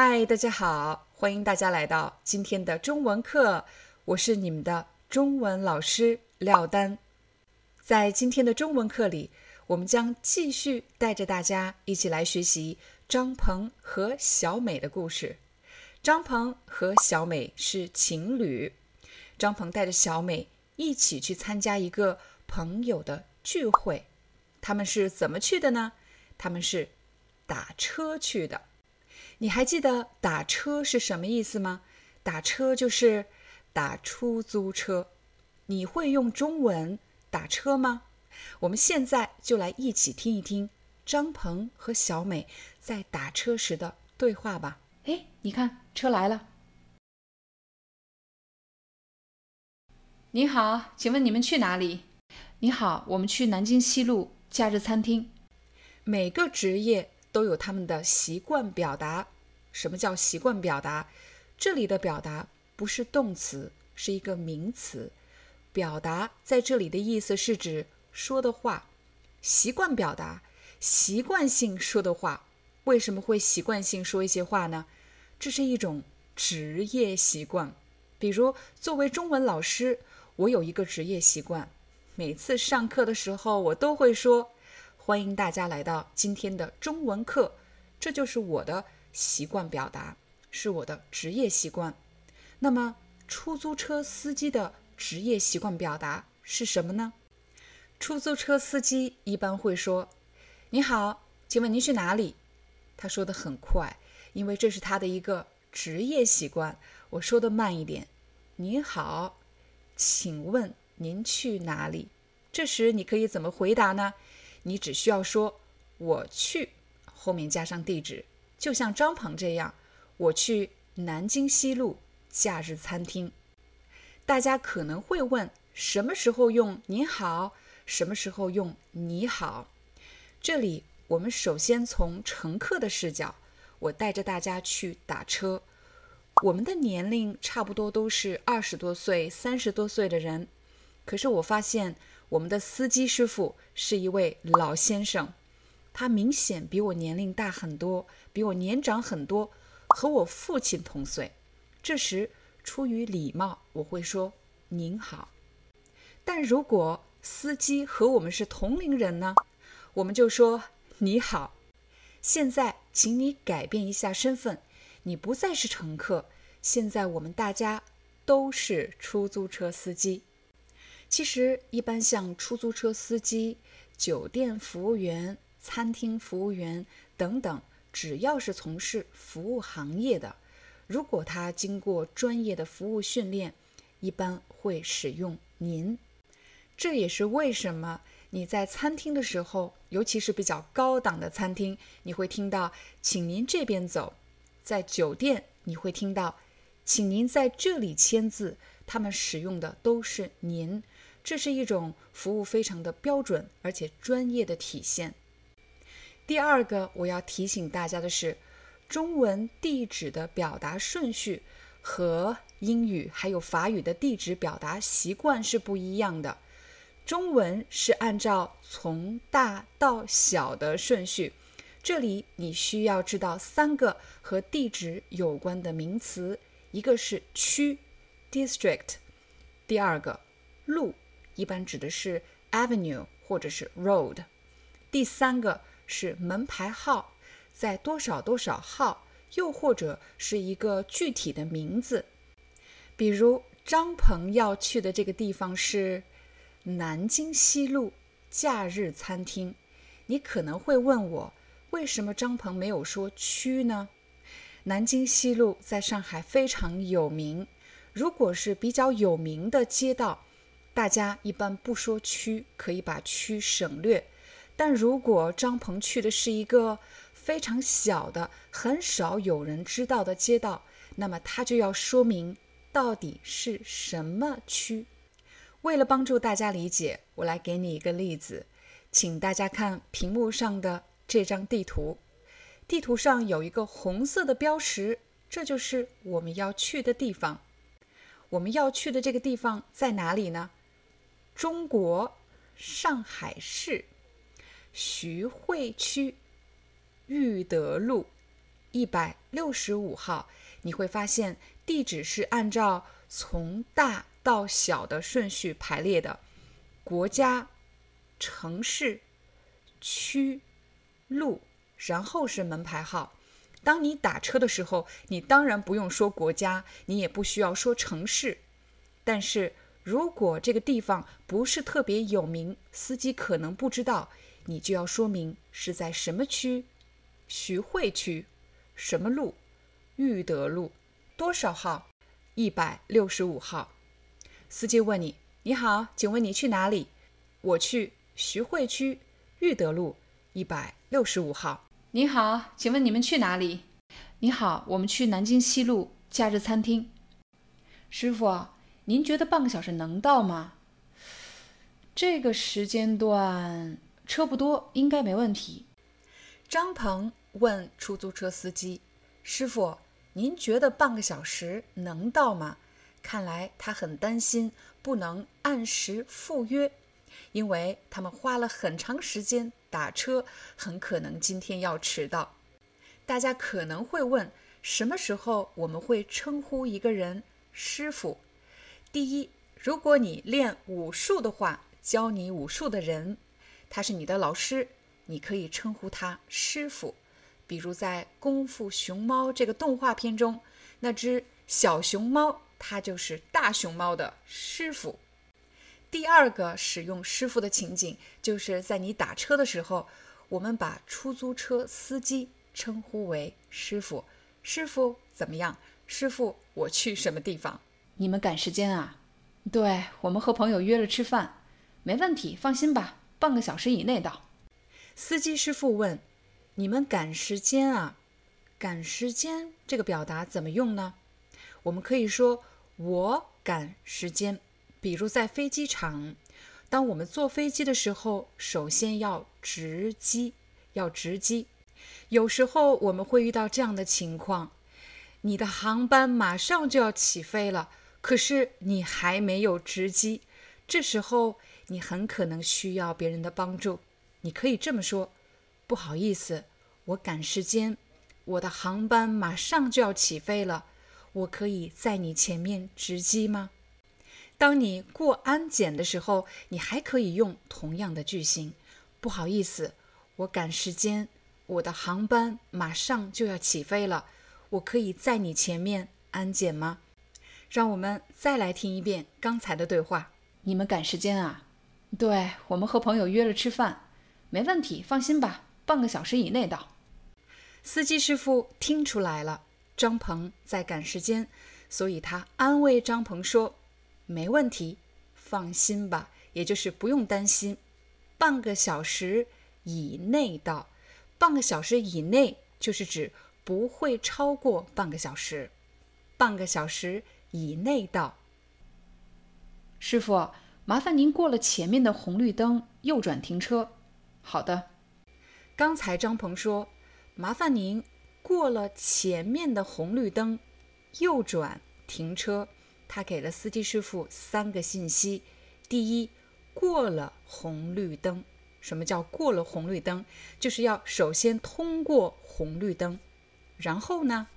嗨，大家好，欢迎大家来到今天的中文课，我是你们的中文老师廖丹。在今天的中文课里，我们将继续带着大家一起来学习张鹏和小美的故事。张鹏和小美是情侣，张鹏带着小美一起去参加一个朋友的聚会。他们是怎么去的呢？他们是打车去的。你还记得打车是什么意思吗？打车就是打出租车。你会用中文打车吗？我们现在就来一起听一听张鹏和小美在打车时的对话吧。哎，你看车来了。你好，请问你们去哪里？你好，我们去南京西路假日餐厅。每个职业。都有他们的习惯表达。什么叫习惯表达？这里的表达不是动词，是一个名词。表达在这里的意思是指说的话，习惯表达，习惯性说的话。为什么会习惯性说一些话呢？这是一种职业习惯。比如，作为中文老师，我有一个职业习惯，每次上课的时候，我都会说。欢迎大家来到今天的中文课，这就是我的习惯表达，是我的职业习惯。那么，出租车司机的职业习惯表达是什么呢？出租车司机一般会说：“你好，请问您去哪里？”他说的很快，因为这是他的一个职业习惯。我说的慢一点：“你好，请问您去哪里？”这时你可以怎么回答呢？你只需要说“我去”，后面加上地址，就像张鹏这样，我去南京西路假日餐厅。大家可能会问，什么时候用“您好”，什么时候用“你好”？这里我们首先从乘客的视角，我带着大家去打车。我们的年龄差不多都是二十多岁、三十多岁的人，可是我发现。我们的司机师傅是一位老先生，他明显比我年龄大很多，比我年长很多，和我父亲同岁。这时出于礼貌，我会说“您好”。但如果司机和我们是同龄人呢？我们就说“你好”。现在，请你改变一下身份，你不再是乘客，现在我们大家都是出租车司机。其实，一般像出租车司机、酒店服务员、餐厅服务员等等，只要是从事服务行业的，如果他经过专业的服务训练，一般会使用“您”。这也是为什么你在餐厅的时候，尤其是比较高档的餐厅，你会听到“请您这边走”；在酒店，你会听到“请您在这里签字”。他们使用的都是“您”。这是一种服务非常的标准而且专业的体现。第二个我要提醒大家的是，中文地址的表达顺序和英语还有法语的地址表达习惯是不一样的。中文是按照从大到小的顺序，这里你需要知道三个和地址有关的名词，一个是区 （district），第二个路。一般指的是 avenue 或者是 road。第三个是门牌号，在多少多少号，又或者是一个具体的名字。比如张鹏要去的这个地方是南京西路假日餐厅。你可能会问我，为什么张鹏没有说区呢？南京西路在上海非常有名。如果是比较有名的街道，大家一般不说区，可以把区省略。但如果张鹏去的是一个非常小的、很少有人知道的街道，那么他就要说明到底是什么区。为了帮助大家理解，我来给你一个例子，请大家看屏幕上的这张地图。地图上有一个红色的标识，这就是我们要去的地方。我们要去的这个地方在哪里呢？中国上海市徐汇区裕德路一百六十五号。你会发现地址是按照从大到小的顺序排列的：国家、城市、区、路。然后是门牌号。当你打车的时候，你当然不用说国家，你也不需要说城市。但是如果这个地方不是特别有名，司机可能不知道，你就要说明是在什么区，徐汇区，什么路，裕德路，多少号，一百六十五号。司机问你：“你好，请问你去哪里？”我去徐汇区裕德路一百六十五号。你好，请问你们去哪里？你好，我们去南京西路假日餐厅。师傅，您觉得半个小时能到吗？这个时间段车不多，应该没问题。张鹏问出租车司机：“师傅，您觉得半个小时能到吗？”看来他很担心不能按时赴约。因为他们花了很长时间打车，很可能今天要迟到。大家可能会问，什么时候我们会称呼一个人师傅？第一，如果你练武术的话，教你武术的人，他是你的老师，你可以称呼他师傅。比如在《功夫熊猫》这个动画片中，那只小熊猫，它就是大熊猫的师傅。第二个使用师傅的情景，就是在你打车的时候，我们把出租车司机称呼为师傅。师傅怎么样？师傅，我去什么地方？你们赶时间啊？对我们和朋友约了吃饭，没问题，放心吧，半个小时以内到。司机师傅问：“你们赶时间啊？赶时间这个表达怎么用呢？我们可以说我赶时间。”比如在飞机场，当我们坐飞机的时候，首先要值机，要值机。有时候我们会遇到这样的情况：你的航班马上就要起飞了，可是你还没有值机。这时候你很可能需要别人的帮助。你可以这么说：“不好意思，我赶时间，我的航班马上就要起飞了，我可以在你前面值机吗？”当你过安检的时候，你还可以用同样的句型。不好意思，我赶时间，我的航班马上就要起飞了，我可以在你前面安检吗？让我们再来听一遍刚才的对话。你们赶时间啊？对我们和朋友约了吃饭，没问题，放心吧，半个小时以内到。司机师傅听出来了，张鹏在赶时间，所以他安慰张鹏说。没问题，放心吧，也就是不用担心，半个小时以内到。半个小时以内就是指不会超过半个小时，半个小时以内到。师傅，麻烦您过了前面的红绿灯右转停车。好的。刚才张鹏说，麻烦您过了前面的红绿灯右转停车。他给了司机师傅三个信息：第一，过了红绿灯。什么叫过了红绿灯？就是要首先通过红绿灯，然后呢，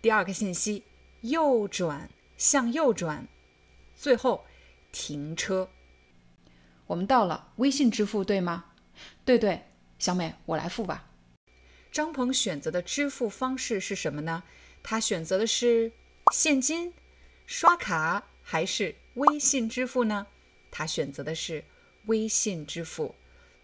第二个信息，右转，向右转，最后停车。我们到了，微信支付对吗？对对，小美，我来付吧。张鹏选择的支付方式是什么呢？他选择的是现金。刷卡还是微信支付呢？他选择的是微信支付。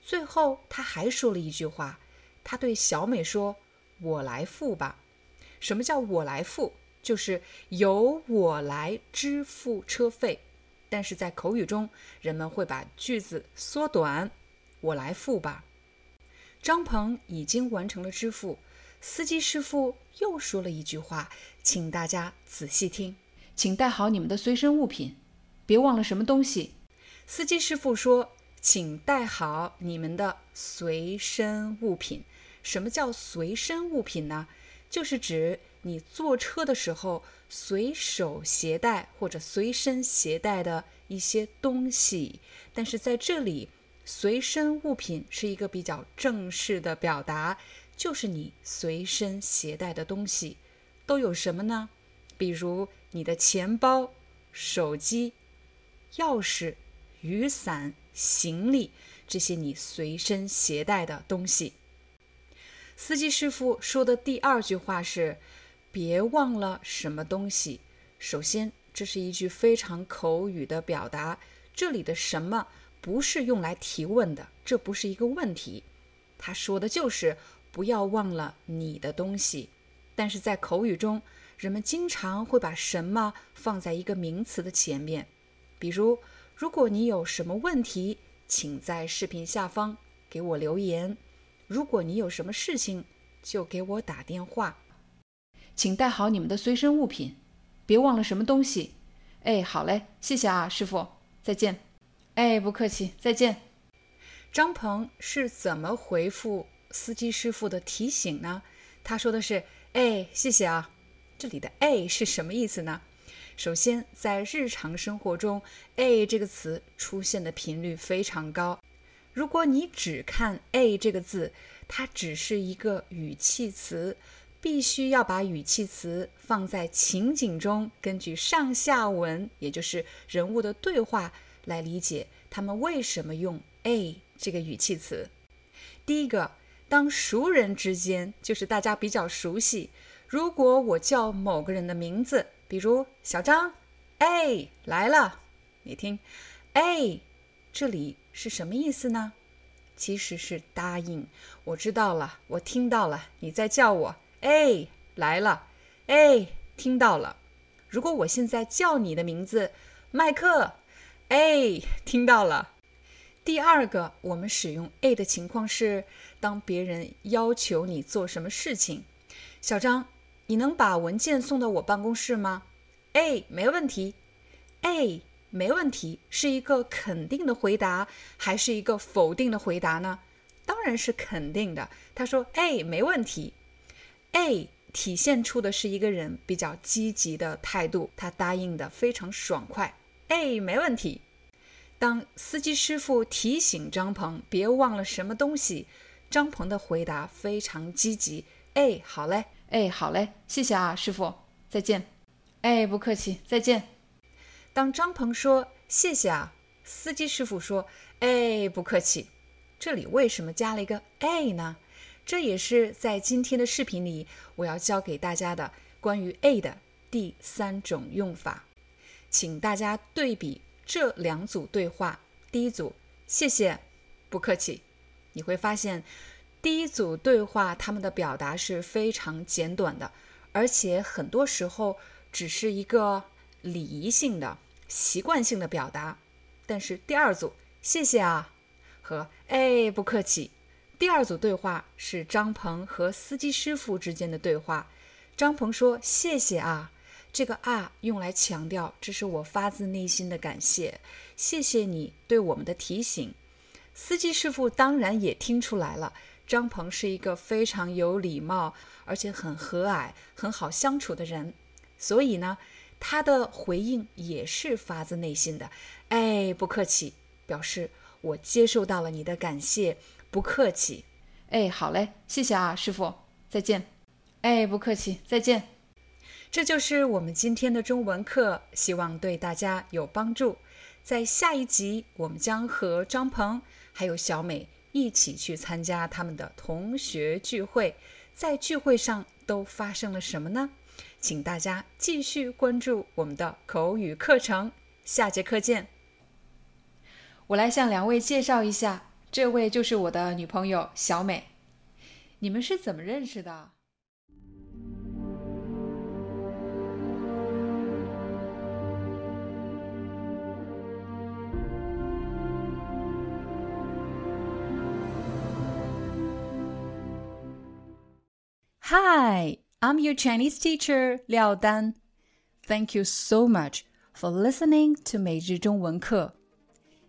最后他还说了一句话，他对小美说：“我来付吧。”什么叫我来付？就是由我来支付车费。但是在口语中，人们会把句子缩短，我来付吧。张鹏已经完成了支付，司机师傅又说了一句话，请大家仔细听，请带好你们的随身物品，别忘了什么东西。司机师傅说。请带好你们的随身物品。什么叫随身物品呢？就是指你坐车的时候随手携带或者随身携带的一些东西。但是在这里，随身物品是一个比较正式的表达，就是你随身携带的东西都有什么呢？比如你的钱包、手机、钥匙、雨伞。行李这些你随身携带的东西。司机师傅说的第二句话是：“别忘了什么东西。”首先，这是一句非常口语的表达。这里的“什么”不是用来提问的，这不是一个问题。他说的就是不要忘了你的东西。但是在口语中，人们经常会把“什么”放在一个名词的前面，比如。如果你有什么问题，请在视频下方给我留言。如果你有什么事情，就给我打电话。请带好你们的随身物品，别忘了什么东西。哎，好嘞，谢谢啊，师傅，再见。哎，不客气，再见。张鹏是怎么回复司机师傅的提醒呢？他说的是：“哎，谢谢啊。”这里的“哎”是什么意思呢？首先，在日常生活中哎这个词出现的频率非常高。如果你只看哎这个字，它只是一个语气词，必须要把语气词放在情景中，根据上下文，也就是人物的对话来理解他们为什么用 “a” 这个语气词。第一个，当熟人之间，就是大家比较熟悉。如果我叫某个人的名字。比如小张，哎，来了。你听，哎，这里是什么意思呢？其实是答应。我知道了，我听到了，你在叫我，哎，来了，哎，听到了。如果我现在叫你的名字，麦克，哎，听到了。第二个，我们使用 A 的情况是，当别人要求你做什么事情，小张。你能把文件送到我办公室吗？哎，没问题。哎，没问题，是一个肯定的回答，还是一个否定的回答呢？当然是肯定的。他说：“哎，没问题。”哎，体现出的是一个人比较积极的态度，他答应的非常爽快。哎，没问题。当司机师傅提醒张鹏别忘了什么东西，张鹏的回答非常积极。哎，好嘞。哎，好嘞，谢谢啊，师傅，再见。哎，不客气，再见。当张鹏说谢谢啊，司机师傅说哎，不客气。这里为什么加了一个哎呢？这也是在今天的视频里我要教给大家的关于 “a” 的第三种用法，请大家对比这两组对话。第一组，谢谢，不客气，你会发现。第一组对话，他们的表达是非常简短的，而且很多时候只是一个礼仪性的、习惯性的表达。但是第二组，谢谢啊和哎不客气。第二组对话是张鹏和司机师傅之间的对话。张鹏说：“谢谢啊。”这个啊用来强调这是我发自内心的感谢，谢谢你对我们的提醒。司机师傅当然也听出来了。张鹏是一个非常有礼貌，而且很和蔼、很好相处的人，所以呢，他的回应也是发自内心的。哎，不客气，表示我接受到了你的感谢，不客气。哎，好嘞，谢谢啊，师傅，再见。哎，不客气，再见。这就是我们今天的中文课，希望对大家有帮助。在下一集，我们将和张鹏还有小美。一起去参加他们的同学聚会，在聚会上都发生了什么呢？请大家继续关注我们的口语课程，下节课见。我来向两位介绍一下，这位就是我的女朋友小美你们是怎么认识的 hi i'm your chinese teacher liao dan thank you so much for listening to 每日中文课